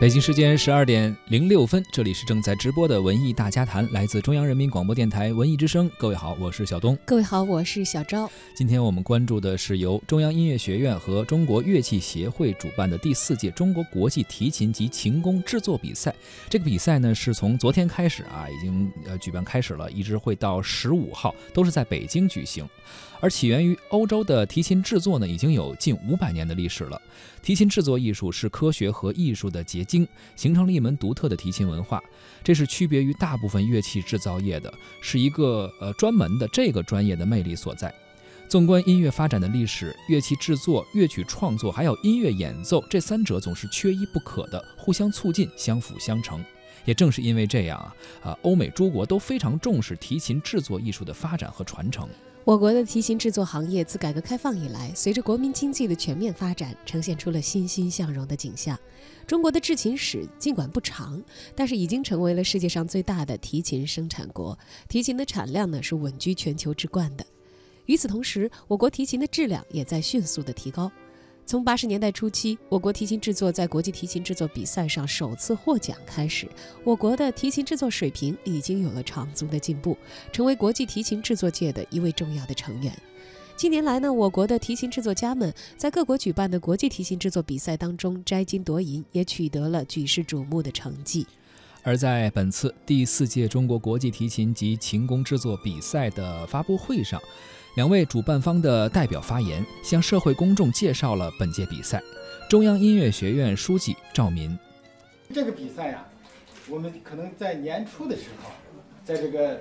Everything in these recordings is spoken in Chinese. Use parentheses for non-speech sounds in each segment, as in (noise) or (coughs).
北京时间十二点零六分，这里是正在直播的文艺大家谈，来自中央人民广播电台文艺之声。各位好，我是小东。各位好，我是小昭。今天我们关注的是由中央音乐学院和中国乐器协会主办的第四届中国国际提琴及琴弓制作比赛。这个比赛呢，是从昨天开始啊，已经呃举办开始了，一直会到十五号，都是在北京举行。而起源于欧洲的提琴制作呢，已经有近五百年的历史了。提琴制作艺术是科学和艺术的结晶，形成了一门独特的提琴文化。这是区别于大部分乐器制造业的，是一个呃专门的这个专业的魅力所在。纵观音乐发展的历史，乐器制作、乐曲创作还有音乐演奏这三者总是缺一不可的，互相促进、相辅相成。也正是因为这样啊，啊，欧美诸国都非常重视提琴制作艺术的发展和传承。我国的提琴制作行业自改革开放以来，随着国民经济的全面发展，呈现出了欣欣向荣的景象。中国的制琴史尽管不长，但是已经成为了世界上最大的提琴生产国，提琴的产量呢是稳居全球之冠的。与此同时，我国提琴的质量也在迅速的提高。从八十年代初期，我国提琴制作在国际提琴制作比赛上首次获奖开始，我国的提琴制作水平已经有了长足的进步，成为国际提琴制作界的一位重要的成员。近年来呢，我国的提琴制作家们在各国举办的国际提琴制作比赛当中摘金夺银，也取得了举世瞩目的成绩。而在本次第四届中国国际提琴及琴弓制作比赛的发布会上。两位主办方的代表发言，向社会公众介绍了本届比赛。中央音乐学院书记赵民，这个比赛呀，我们可能在年初的时候，在这个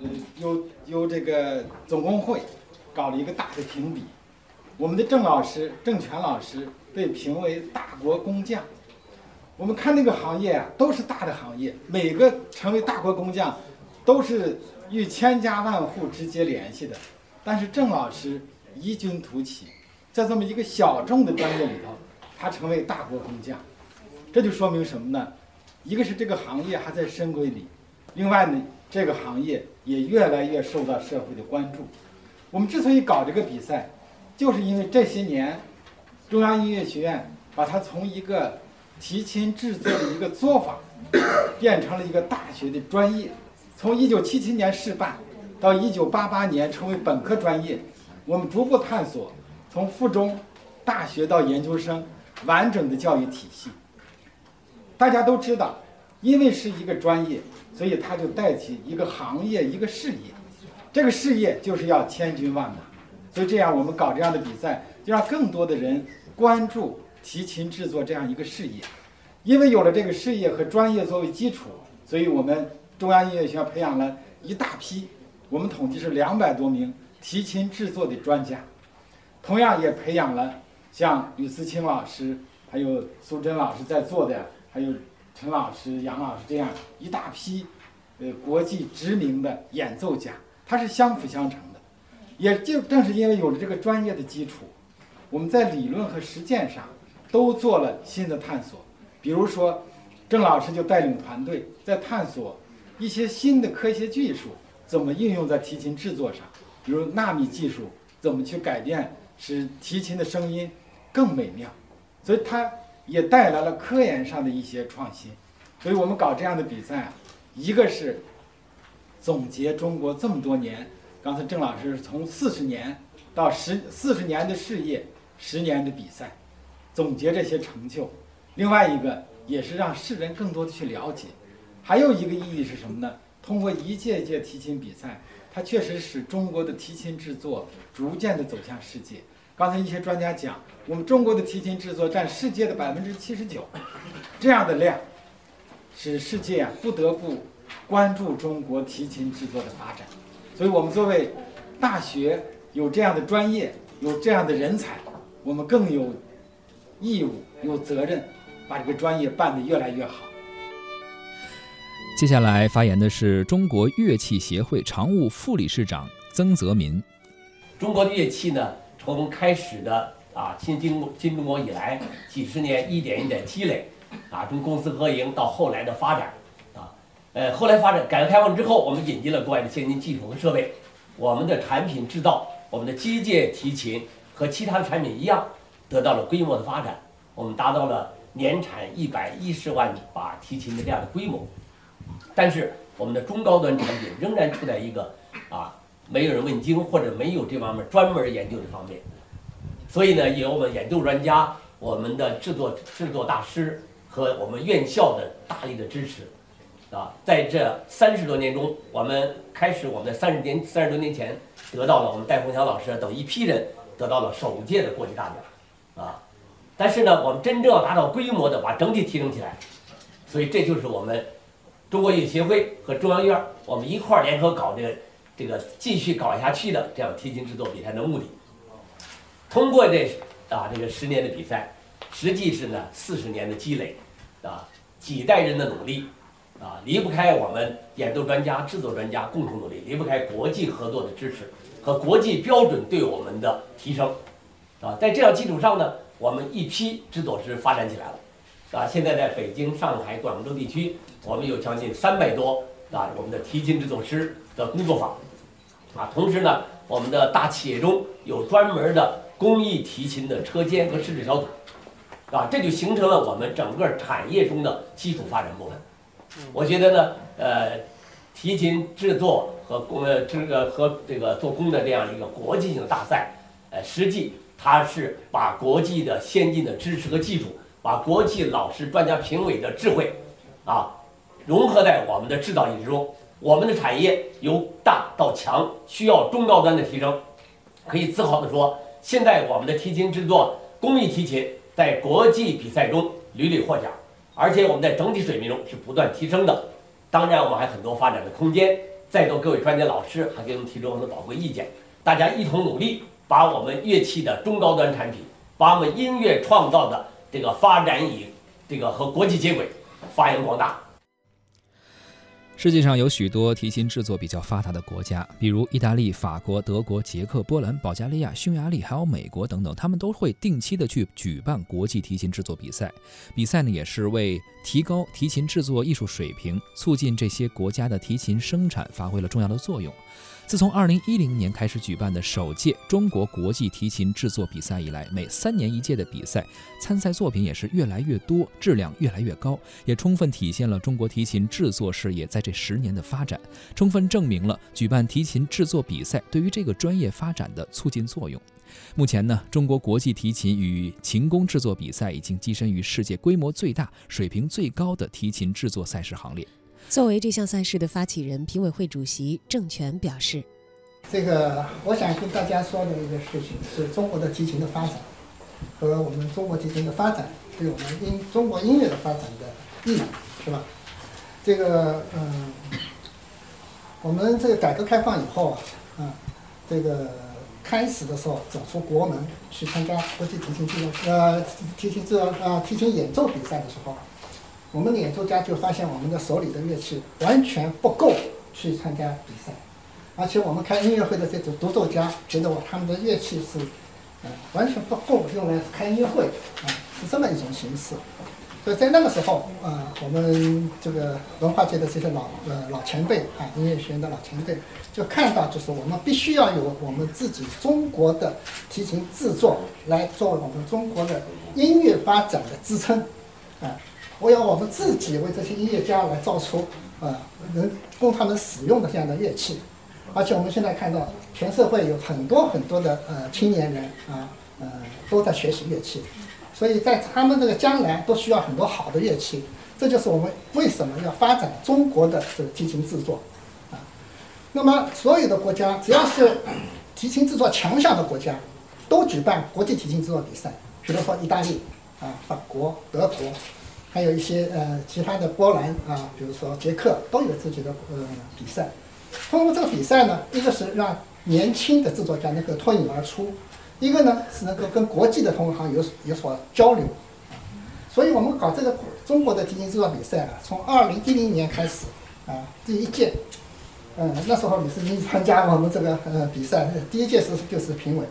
呃，由由这个总工会搞了一个大的评比，我们的郑老师郑泉老师被评为大国工匠。我们看那个行业啊，都是大的行业，每个成为大国工匠，都是与千家万户直接联系的。但是郑老师异军突起，在这么一个小众的专业里头，他成为大国工匠，这就说明什么呢？一个是这个行业还在深闺里，另外呢，这个行业也越来越受到社会的关注。我们之所以搞这个比赛，就是因为这些年，中央音乐学院把它从一个提琴制作的一个作坊，变成了一个大学的专业。从一九七七年试办。到一九八八年成为本科专业，我们逐步探索从附中、大学到研究生完整的教育体系。大家都知道，因为是一个专业，所以它就带起一个行业、一个事业。这个事业就是要千军万马，所以这样我们搞这样的比赛，就让更多的人关注提琴制作这样一个事业。因为有了这个事业和专业作为基础，所以我们中央音乐学院培养了一大批。我们统计是两百多名提琴制作的专家，同样也培养了像吕思清老师、还有苏珍老师在座的，还有陈老师、杨老师这样一大批，呃，国际知名的演奏家，它是相辅相成的。也就正是因为有了这个专业的基础，我们在理论和实践上都做了新的探索。比如说，郑老师就带领团队在探索一些新的科学技术。怎么应用在提琴制作上？比如纳米技术怎么去改变，使提琴的声音更美妙？所以它也带来了科研上的一些创新。所以我们搞这样的比赛，一个是总结中国这么多年，刚才郑老师从四十年到十四十年的事业，十年的比赛，总结这些成就；另外一个也是让世人更多的去了解。还有一个意义是什么呢？通过一届一届提琴比赛，它确实使中国的提琴制作逐渐的走向世界。刚才一些专家讲，我们中国的提琴制作占世界的百分之七十九，这样的量，使世界啊不得不关注中国提琴制作的发展。所以我们作为大学有这样的专业，有这样的人才，我们更有义务、有责任，把这个专业办得越来越好。接下来发言的是中国乐器协会常务副理事长曾泽民。中国的乐器呢，从开始的啊新中新中国以来，几十年一点一点积累，啊从公私合营到后来的发展，啊呃后来发展改革开放之后，我们引进了国外的先进技术和设备，我们的产品制造，我们的机械提琴和其他的产品一样，得到了规模的发展，我们达到了年产一百一十万把提琴的这样的规模，但是我们的中高端产品仍然处在一个啊没有人问津或者没有这方面专门研究的方面，所以呢，有我们研究专家、我们的制作制作大师和我们院校的大力的支持，啊，在这三十多年中，我们开始我们在三十年三十多年前得到了我们戴凤祥老师等一批人得到了首届的国际大奖，啊。但是呢，我们真正要达到规模的，把整体提升起来，所以这就是我们中国音乐协会和中央院我们一块儿联合搞这个这个继续搞下去的这样提琴制作比赛的目的。通过这啊这个十年的比赛，实际是呢四十年的积累，啊几代人的努力，啊离不开我们演奏专家、制作专家共同努力，离不开国际合作的支持和国际标准对我们的提升，啊在这样基础上呢。我们一批制作师发展起来了，啊，现在在北京、上海、广州地区，我们有将近三百多啊，我们的提琴制作师的工作坊，啊，同时呢，我们的大企业中有专门的工艺提琴的车间和试制小组，啊，这就形成了我们整个产业中的基础发展部分。我觉得呢，呃，提琴制作和工呃这个和这个做工的这样一个国际性的大赛，呃，实际。它是把国际的先进的知识和技术，把国际老师、专家、评委的智慧，啊，融合在我们的制造业之中。我们的产业由大到强，需要中高端的提升。可以自豪地说，现在我们的提琴制作工艺提琴在国际比赛中屡屡获奖，而且我们在整体水平中是不断提升的。当然，我们还很多发展的空间。在座各位专家老师还给我们提出很多宝贵意见，大家一同努力。把我们乐器的中高端产品，把我们音乐创造的这个发展以这个和国际接轨，发扬光大。世界上有许多提琴制作比较发达的国家，比如意大利、法国、德国、捷克、波兰、保加利亚、匈牙利，还有美国等等，他们都会定期的去举办国际提琴制作比赛。比赛呢，也是为提高提琴制作艺术水平，促进这些国家的提琴生产发挥了重要的作用。自从2010年开始举办的首届中国国际提琴制作比赛以来，每三年一届的比赛参赛作品也是越来越多，质量越来越高，也充分体现了中国提琴制作事业在这十年的发展，充分证明了举办提琴制作比赛对于这个专业发展的促进作用。目前呢，中国国际提琴与琴工制作比赛已经跻身于世界规模最大、水平最高的提琴制作赛事行列。作为这项赛事的发起人，评委会主席郑权表示：“这个我想跟大家说的一个事情是中国的提琴的发展和我们中国提琴的发展对我们音中国音乐的发展的意义，是吧？这个嗯，我们这个改革开放以后啊，啊，这个开始的时候走出国门去参加国际提琴制作呃提琴这呃提琴演奏比赛的时候。”我们演奏家就发现，我们的手里的乐器完全不够去参加比赛，而且我们开音乐会的这种独奏家觉得我他们的乐器是，呃，完全不够用来开音乐会，啊，是这么一种形式。所以在那个时候，呃，我们这个文化界的这些老呃老前辈啊，音乐学院的老前辈就看到，就是我们必须要有我们自己中国的提琴制作来作为我们中国的音乐发展的支撑，啊。我要我们自己为这些音乐家来造出，啊，能供他们使用的这样的乐器，而且我们现在看到，全社会有很多很多的呃青年人啊，呃都在学习乐器，所以在他们这个将来都需要很多好的乐器，这就是我们为什么要发展中国的这个提琴制作，啊，那么所有的国家只要是 (coughs) 提琴制作强项的国家，都举办国际提琴制作比赛，比如说意大利啊、法国、德国。还有一些呃其他的波兰啊，比如说捷克都有自己的呃比赛。通过这个比赛呢，一个是让年轻的制作家能够脱颖而出，一个呢是能够跟国际的同行有有所交流。所以我们搞这个中国的提琴制作比赛啊，从二零一零年开始啊，第一届，嗯，那时候李世民参加我们这个呃比赛，第一届是就是评委。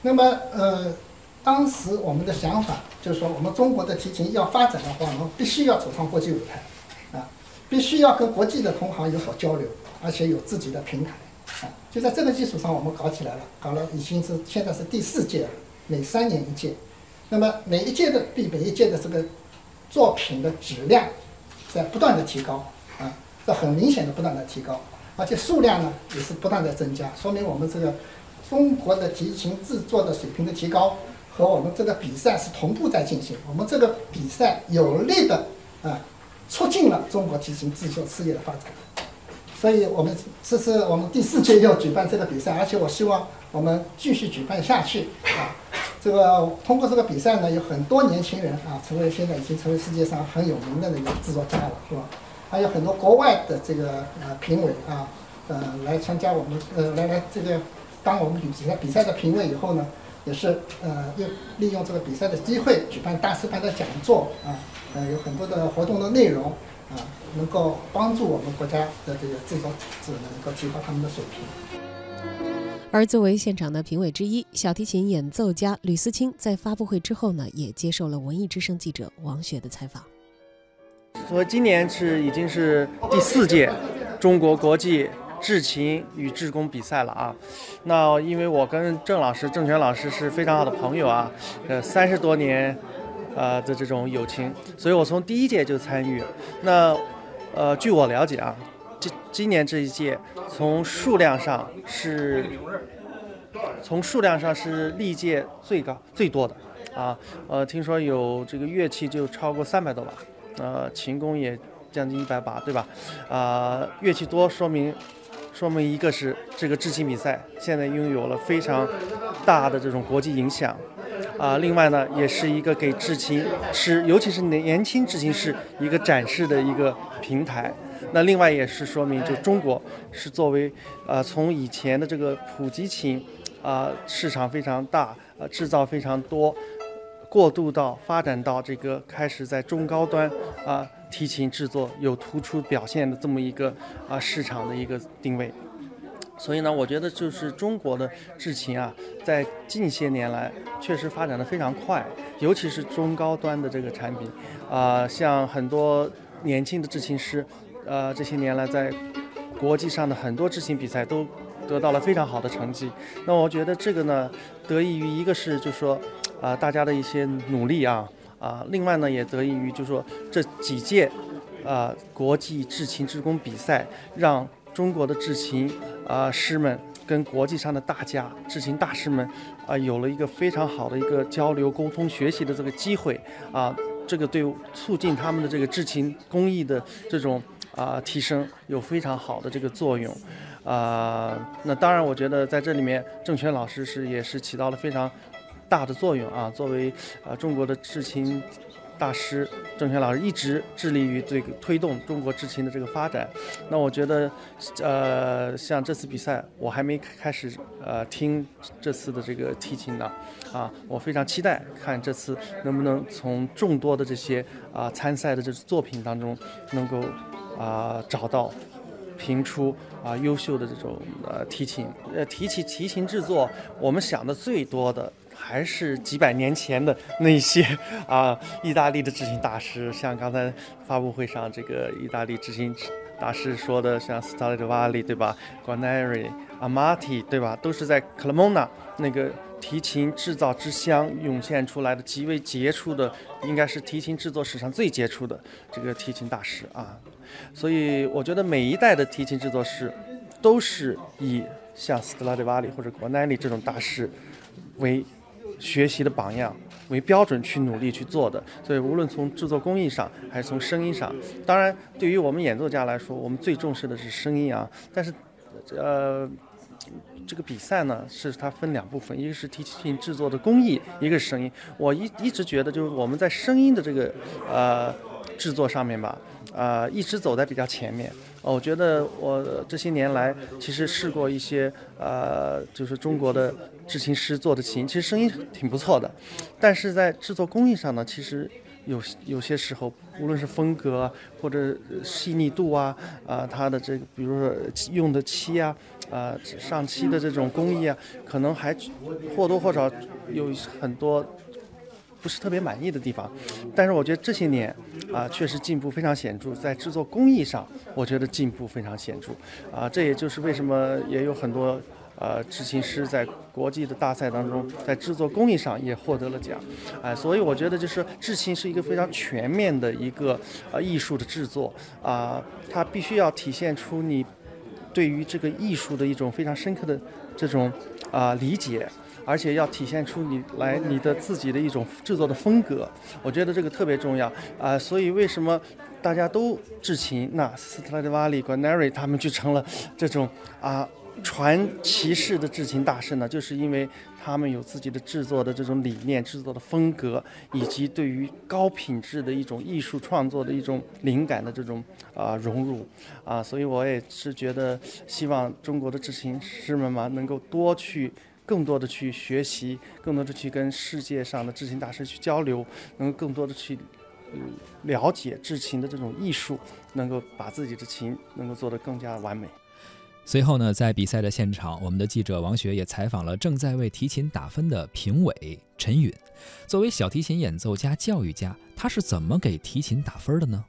那么呃。当时我们的想法就是说，我们中国的提琴要发展的话，我们必须要走上国际舞台，啊，必须要跟国际的同行有所交流，而且有自己的平台，啊，就在这个基础上，我们搞起来了，搞了已经是现在是第四届了，每三年一届，那么每一届的比每一届的这个作品的质量在不断的提高啊，这很明显的不断的提高，而且数量呢也是不断的增加，说明我们这个中国的提琴制作的水平的提高和我们这个比赛是同步在进行。我们这个比赛有力的啊，促进了中国提琴制作事业的发展。所以我们这是我们第四届要举办这个比赛，而且我希望我们继续举办下去啊。这个通过这个比赛呢，有很多年轻人啊，成为现在已经成为世界上很有名的那个制作家了，是吧？还有很多国外的这个呃评委啊，呃来参加我们呃来来这个当我们比赛比赛的评委以后呢，也是呃用利用这个比赛的机会举办大师班的讲座啊，呃有很多的活动的内容啊，能够帮助我们国家的这个制作者能够提高他们的水平。而作为现场的评委之一，小提琴演奏家吕思清在发布会之后呢，也接受了文艺之声记者王雪的采访。说今年是已经是第四届中国国际制琴与制弓比赛了啊。那因为我跟郑老师、郑权老师是非常好的朋友啊，呃，三十多年呃的这种友情，所以我从第一届就参与。那呃，据我了解啊。今今年这一届，从数量上是，从数量上是历届最高最多的，啊，呃，听说有这个乐器就超过三百多把，呃，琴弓也将近一百把，对吧？啊，乐器多说明，说明一个是这个制琴比赛现在拥有了非常大的这种国际影响，啊，另外呢，也是一个给制琴师，尤其是年轻制琴师一个展示的一个平台。那另外也是说明，就中国是作为呃从以前的这个普及琴啊市场非常大，呃制造非常多，过渡到发展到这个开始在中高端啊提琴制作有突出表现的这么一个啊市场的一个定位。所以呢，我觉得就是中国的制琴啊，在近些年来确实发展的非常快，尤其是中高端的这个产品啊，像很多年轻的制琴师。呃，这些年来在国际上的很多制琴比赛都得到了非常好的成绩。那我觉得这个呢，得益于一个是就是说，啊，大家的一些努力啊，啊，另外呢也得益于就是说这几届啊国际制琴职工比赛，让中国的制琴啊师们跟国际上的大家制琴大师们啊有了一个非常好的一个交流沟通学习的这个机会啊，这个对促进他们的这个制琴工艺的这种。啊，提升有非常好的这个作用，啊，那当然，我觉得在这里面，郑权老师是也是起到了非常大的作用啊。作为啊中国的制琴大师，郑权老师一直致力于这个推动中国制琴的这个发展。那我觉得，呃，像这次比赛，我还没开始呃听这次的这个提琴呢，啊，我非常期待看这次能不能从众多的这些啊参赛的这作品当中能够。啊，找到评出啊优秀的这种呃提琴，呃提起提琴制作，我们想的最多的还是几百年前的那些啊意大利的制琴大师，像刚才发布会上这个意大利制琴大师说的，像斯塔利瓦里对吧，Guarneri、Amati 对吧，都是在 Cremona 那个。提琴制造之乡涌现出来的极为杰出的，应该是提琴制作史上最杰出的这个提琴大师啊。所以我觉得每一代的提琴制作师，都是以像斯特拉迪瓦里或者国奈里这种大师为学习的榜样为标准去努力去做的。所以无论从制作工艺上还是从声音上，当然对于我们演奏家来说，我们最重视的是声音啊。但是，呃。这个比赛呢，是它分两部分，一个是提琴制作的工艺，一个是声音。我一一直觉得，就是我们在声音的这个呃制作上面吧，呃，一直走在比较前面。我觉得我这些年来，其实试过一些呃，就是中国的制琴师做的琴，其实声音挺不错的。但是在制作工艺上呢，其实有有些时候，无论是风格或者细腻度啊，啊，它的这个，比如说用的漆啊。呃，上漆的这种工艺啊，可能还或多或少有很多不是特别满意的地方，但是我觉得这些年啊，确实进步非常显著，在制作工艺上，我觉得进步非常显著啊，这也就是为什么也有很多呃制琴师在国际的大赛当中，在制作工艺上也获得了奖，哎，所以我觉得就是制琴是一个非常全面的一个呃艺术的制作啊，它必须要体现出你对于这个艺术的一种非常深刻的这种啊理解。而且要体现出你来你的自己的一种制作的风格，我觉得这个特别重要啊。所以为什么大家都制琴？那斯特拉迪瓦里、管奈瑞他们就成了这种啊传奇式的制琴大师呢？就是因为他们有自己的制作的这种理念、制作的风格，以及对于高品质的一种艺术创作的一种灵感的这种啊融入啊。所以我也是觉得，希望中国的制琴师们嘛，能够多去。更多的去学习，更多的去跟世界上的制琴大师去交流，能够更多的去了解制琴的这种艺术，能够把自己的琴能够做得更加完美。随后呢，在比赛的现场，我们的记者王雪也采访了正在为提琴打分的评委陈允。作为小提琴演奏家、教育家，他是怎么给提琴打分的呢？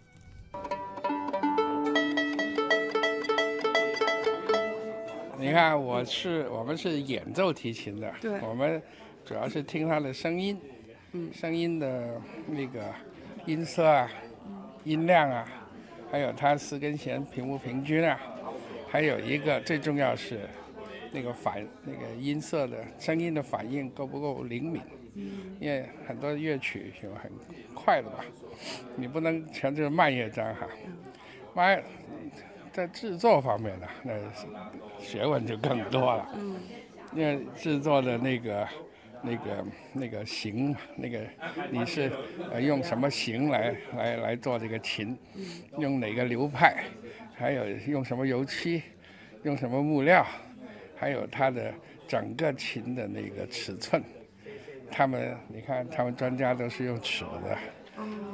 你看，我是我们是演奏提琴的，对，我们主要是听他的声音，嗯，声音的那个音色啊，音量啊，还有他四根弦平不平均啊，还有一个最重要是那个反那个音色的声音的反应够不够灵敏，嗯，因为很多乐曲有很快的吧，你不能全就是慢乐章哈，慢。在制作方面呢，那学问就更多了。嗯，因为制作的那个、那个、那个型，那个你是呃用什么型来来来做这个琴？用哪个流派？还有用什么油漆？用什么木料？还有它的整个琴的那个尺寸。他们你看，他们专家都是用尺子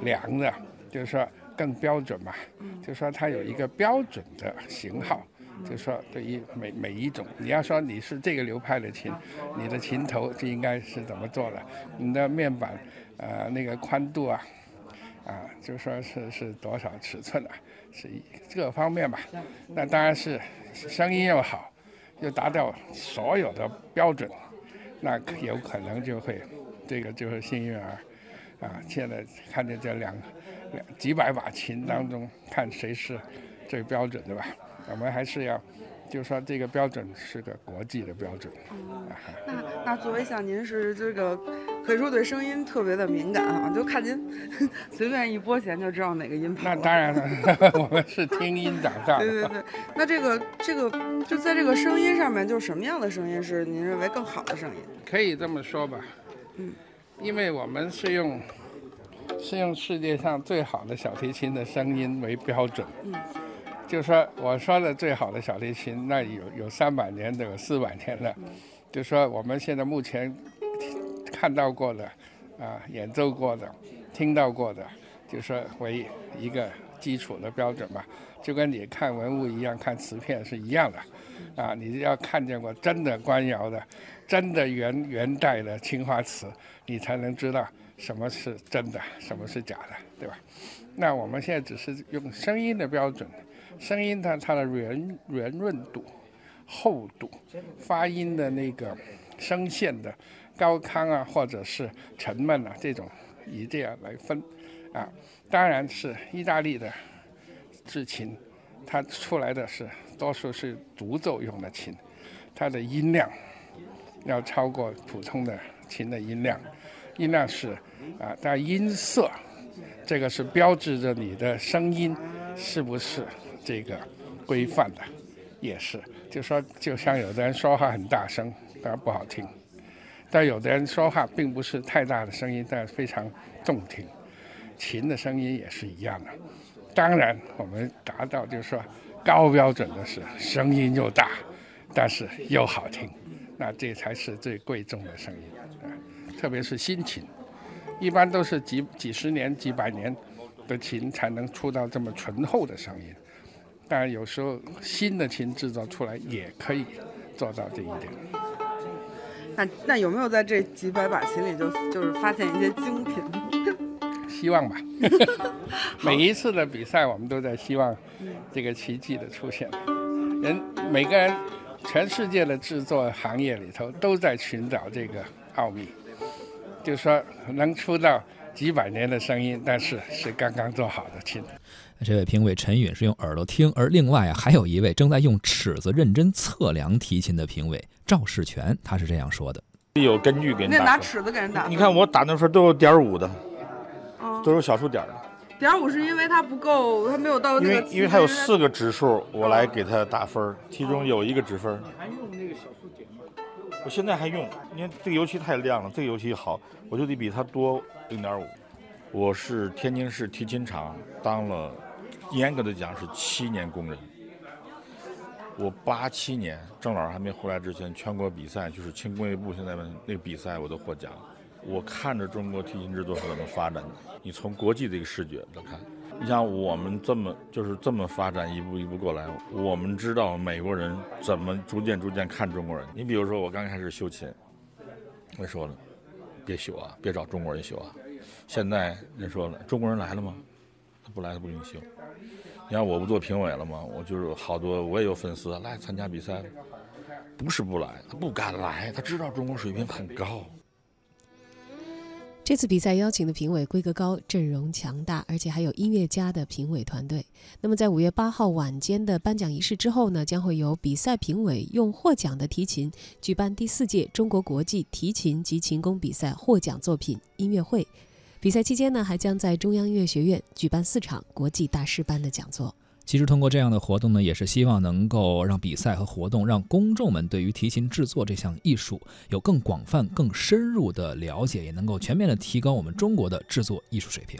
量的，就是说。更标准嘛，就说它有一个标准的型号，就说对于每每一种，你要说你是这个流派的琴，你的琴头就应该是怎么做的，你的面板，呃，那个宽度啊，啊，就说是是多少尺寸啊，是各方面吧。那当然是声音又好，又达到所有的标准，那有可能就会，这个就是幸运儿，啊，现在看见这两。几百把琴当中，看谁是最标准的吧？我们还是要，就说这个标准是个国际的标准。那那作为像您是这个可以说对声音特别的敏感啊，就看您 (laughs) 随便一拨弦就知道哪个音。那当然了，(laughs) 我们是听音长大。对对对。那这个这个就在这个声音上面，就是什么样的声音是您认为更好的声音？可以这么说吧。嗯。因为我们是用。是用世界上最好的小提琴的声音为标准，嗯，就说我说的最好的小提琴，那有有三百年的，有四百年的，就说我们现在目前看到过的，啊，演奏过的，听到过的，就说为一个基础的标准吧，就跟你看文物一样，看瓷片是一样的，啊，你要看见过真的官窑的，真的元元代的青花瓷，你才能知道。什么是真的，什么是假的，对吧？那我们现在只是用声音的标准，声音它它的圆圆润度、厚度、发音的那个声线的高亢啊，或者是沉闷啊，这种以这样来分啊。当然是意大利的制琴，它出来的是多数是独奏用的琴，它的音量要超过普通的琴的音量。音量是啊，但音色这个是标志着你的声音是不是这个规范的，也是。就说就像有的人说话很大声，当然不好听；但有的人说话并不是太大的声音，但非常动听。琴的声音也是一样的。当然，我们达到就是说高标准的是声音又大，但是又好听，那这才是最贵重的声音。特别是新琴，一般都是几几十年、几百年的琴才能出到这么醇厚的声音。当然，有时候新的琴制造出来也可以做到这一点。那那有没有在这几百把琴里就就是发现一些精品？希望吧。(laughs) 每一次的比赛，我们都在希望这个奇迹的出现。人每个人全世界的制作行业里头都在寻找这个奥秘，就说能出到几百年的声音，但是是刚刚做好的琴。这位评委陈允是用耳朵听，而另外啊，还有一位正在用尺子认真测量提琴的评委赵世全，他是这样说的：有根据给你得拿。尺子给人打。你看我打那分都有点五的，嗯，都有小数点的，点五是因为它不够，它没有到因那个。为因为它有四个指数，我来给它打分，其中有一个指分。还用那个小数点吗？我现在还用，你看这个油漆太亮了，这个油漆好，我就得比它多零点五。我是天津市提琴厂当了，严格的讲是七年工人。我八七年郑老师还没回来之前，全国比赛就是轻工业部现在那个比赛我都获奖。我看着中国提琴制作是怎么发展的，你从国际这个视角来看，你像我们这么就是这么发展，一步一步过来，我们知道美国人怎么逐渐逐渐看中国人。你比如说我刚开始修琴，我说了，别修啊，别找中国人修啊。现在人说了，中国人来了吗？不来，他不给你修。你看我不做评委了吗？我就是好多我也有粉丝来参加比赛，不是不来，他不敢来，他知道中国水平很高。这次比赛邀请的评委规格高、阵容强大，而且还有音乐家的评委团队。那么，在五月八号晚间的颁奖仪式之后呢，将会由比赛评委用获奖的提琴举办第四届中国国际提琴及琴工比赛获奖作品音乐会。比赛期间呢，还将在中央音乐学院举办四场国际大师班的讲座。其实通过这样的活动呢，也是希望能够让比赛和活动让公众们对于提琴制作这项艺术有更广泛、更深入的了解，也能够全面的提高我们中国的制作艺术水平。